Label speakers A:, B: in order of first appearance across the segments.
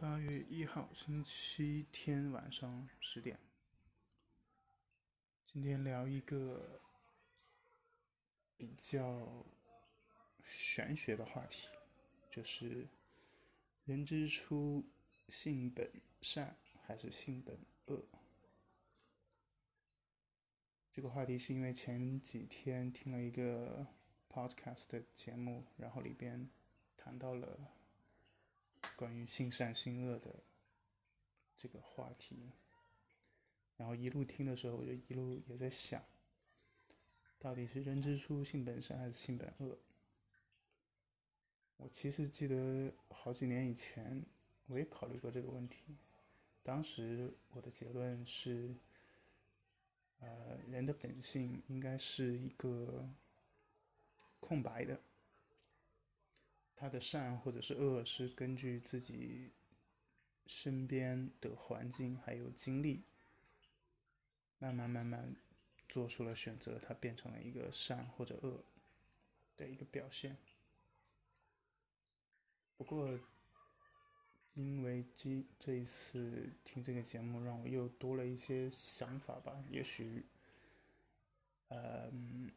A: 八月一号，星期天晚上十点。今天聊一个比较玄学的话题，就是人之初，性本善还是性本恶？这个话题是因为前几天听了一个 podcast 的节目，然后里边谈到了。关于性善性恶的这个话题，然后一路听的时候，我就一路也在想，到底是人之初性本善还是性本恶？我其实记得好几年以前，我也考虑过这个问题，当时我的结论是，呃，人的本性应该是一个空白的。他的善或者是恶，是根据自己身边的环境还有经历，慢慢慢慢做出了选择，他变成了一个善或者恶的一个表现。不过，因为这这一次听这个节目，让我又多了一些想法吧。也许，嗯。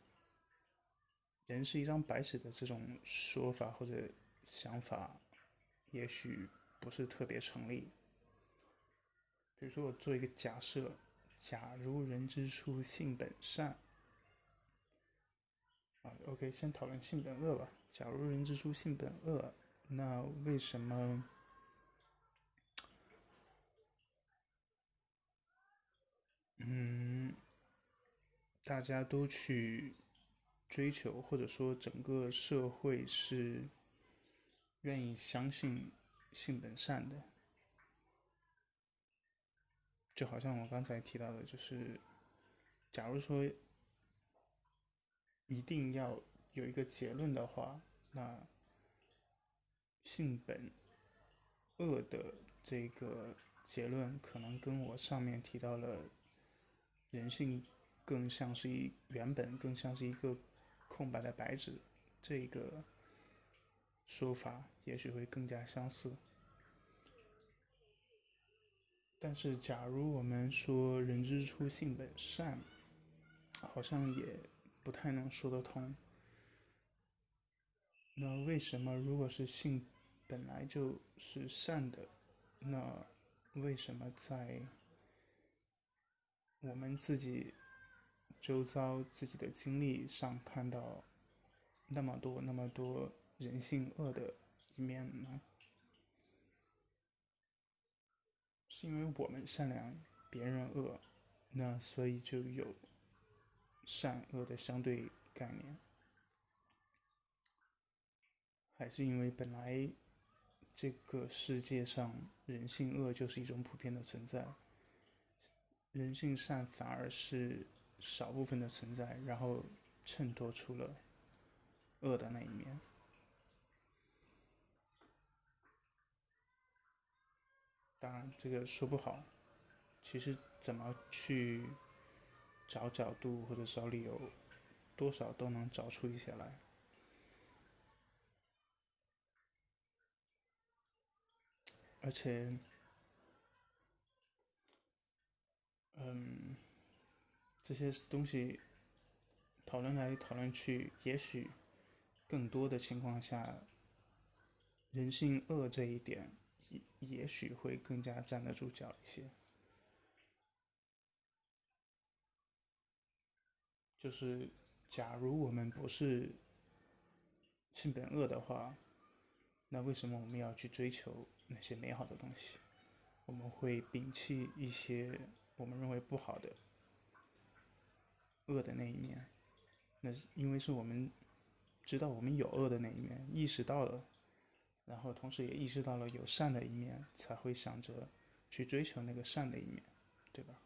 A: 人是一张白纸的这种说法或者想法，也许不是特别成立。比如说，我做一个假设：假如人之初性本善，啊，OK，先讨论性本恶吧。假如人之初性本恶，那为什么，嗯，大家都去？追求或者说整个社会是愿意相信性本善的，就好像我刚才提到的，就是假如说一定要有一个结论的话，那性本恶的这个结论可能跟我上面提到了人性更像是一原本更像是一个。空白的白纸，这个说法也许会更加相似。但是，假如我们说“人之初，性本善”，好像也不太能说得通。那为什么，如果是性本来就是善的，那为什么在我们自己？周遭自己的经历上看到那么多那么多人性恶的一面呢？是因为我们善良，别人恶，那所以就有善恶的相对概念？还是因为本来这个世界上人性恶就是一种普遍的存在，人性善反而是？少部分的存在，然后衬托出了恶的那一面。当然，这个说不好。其实，怎么去找角度或者找理由，多少都能找出一些来。而且，嗯。这些东西讨论来讨论去，也许更多的情况下，人性恶这一点也许会更加站得住脚一些。就是，假如我们不是性本恶的话，那为什么我们要去追求那些美好的东西？我们会摒弃一些我们认为不好的。恶的那一面，那是因为是我们知道我们有恶的那一面，意识到了，然后同时也意识到了有善的一面，才会想着去追求那个善的一面，对吧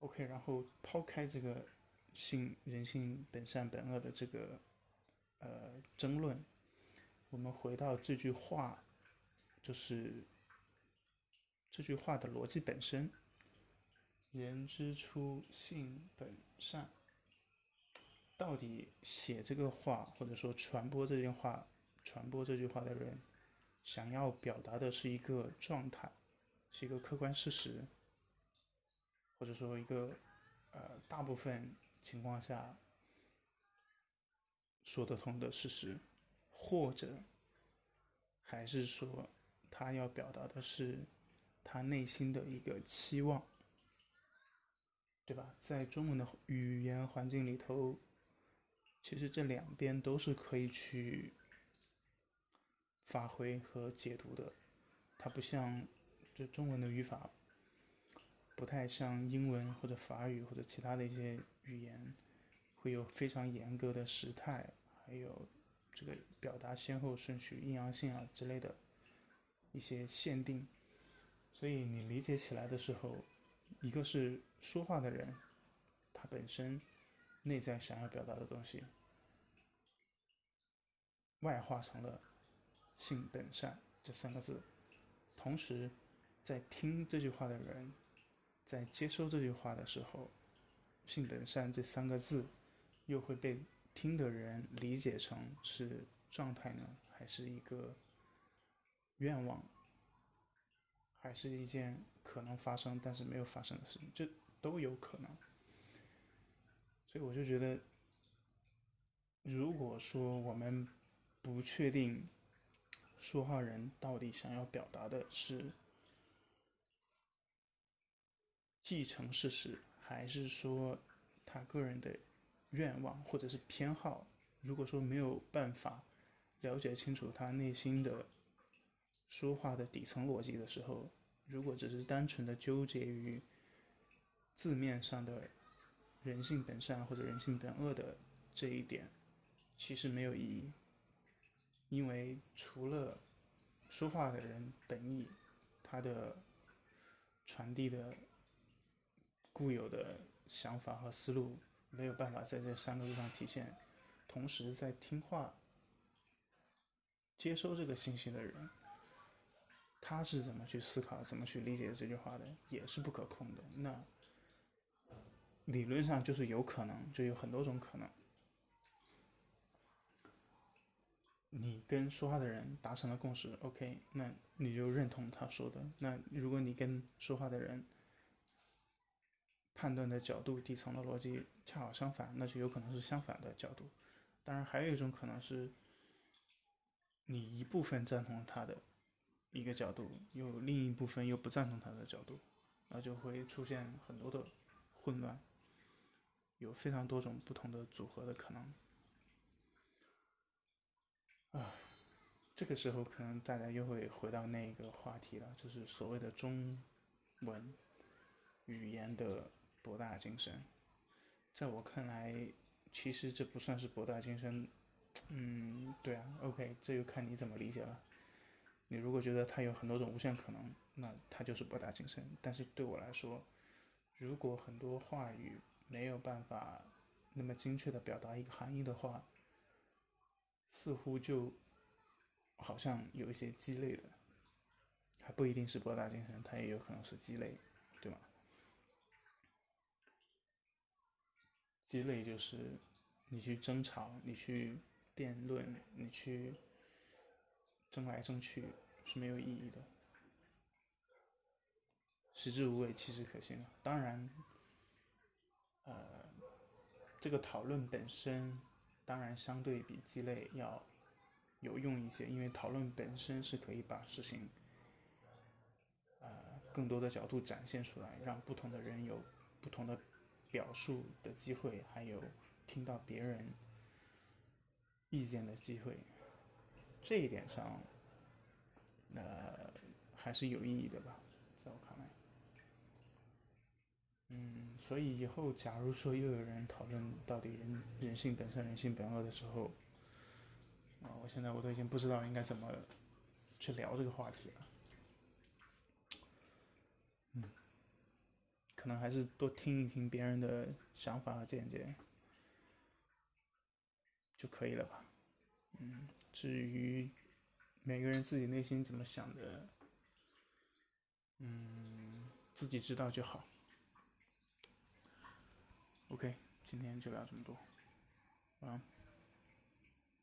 A: ？OK，然后抛开这个性人性本善本恶的这个呃争论，我们回到这句话，就是这句话的逻辑本身。人之初，性本善。到底写这个话，或者说传播这句话、传播这句话的人，想要表达的是一个状态，是一个客观事实，或者说一个呃大部分情况下说得通的事实，或者还是说他要表达的是他内心的一个期望，对吧？在中文的语言环境里头，其实这两边都是可以去。发挥和解读的，它不像就中文的语法，不太像英文或者法语或者其他的一些语言，会有非常严格的时态，还有这个表达先后顺序、阴阳性啊之类的一些限定，所以你理解起来的时候，一个是说话的人，他本身内在想要表达的东西，外化成了。性本善这三个字，同时，在听这句话的人，在接收这句话的时候，性本善这三个字，又会被听的人理解成是状态呢，还是一个愿望，还是一件可能发生但是没有发生的事情，这都有可能。所以我就觉得，如果说我们不确定。说话人到底想要表达的是继承事实，还是说他个人的愿望或者是偏好？如果说没有办法了解清楚他内心的说话的底层逻辑的时候，如果只是单纯的纠结于字面上的“人性本善”或者“人性本恶”的这一点，其实没有意义。因为除了说话的人本意，他的传递的固有的想法和思路没有办法在这三个字上体现，同时在听话、接收这个信息的人，他是怎么去思考、怎么去理解这句话的，也是不可控的。那理论上就是有可能，就有很多种可能。你跟说话的人达成了共识，OK，那你就认同他说的。那如果你跟说话的人判断的角度、底层的逻辑恰好相反，那就有可能是相反的角度。当然，还有一种可能是，你一部分赞同他的一个角度，又另一部分又不赞同他的角度，那就会出现很多的混乱，有非常多种不同的组合的可能。啊，这个时候可能大家又会回到那个话题了，就是所谓的中文语言的博大精深。在我看来，其实这不算是博大精深。嗯，对啊，OK，这就看你怎么理解了。你如果觉得它有很多种无限可能，那它就是博大精深。但是对我来说，如果很多话语没有办法那么精确的表达一个含义的话，似乎就好像有一些鸡肋的，还不一定是博大精深，它也有可能是鸡肋，对吗？鸡肋就是你去争吵，你去辩论，你去争来争去是没有意义的，食之无味，弃之可惜。当然，呃，这个讨论本身。当然，相对比鸡肋要有用一些，因为讨论本身是可以把事情，呃，更多的角度展现出来，让不同的人有不同的表述的机会，还有听到别人意见的机会。这一点上，呃，还是有意义的吧，在我看来。嗯，所以以后假如说又有人讨论到底人人性本善、人性本恶的时候，啊，我现在我都已经不知道应该怎么去聊这个话题了。嗯，可能还是多听一听别人的想法和见解就可以了吧。嗯，至于每个人自己内心怎么想的，嗯，自己知道就好。OK，今天就聊这么多，晚安。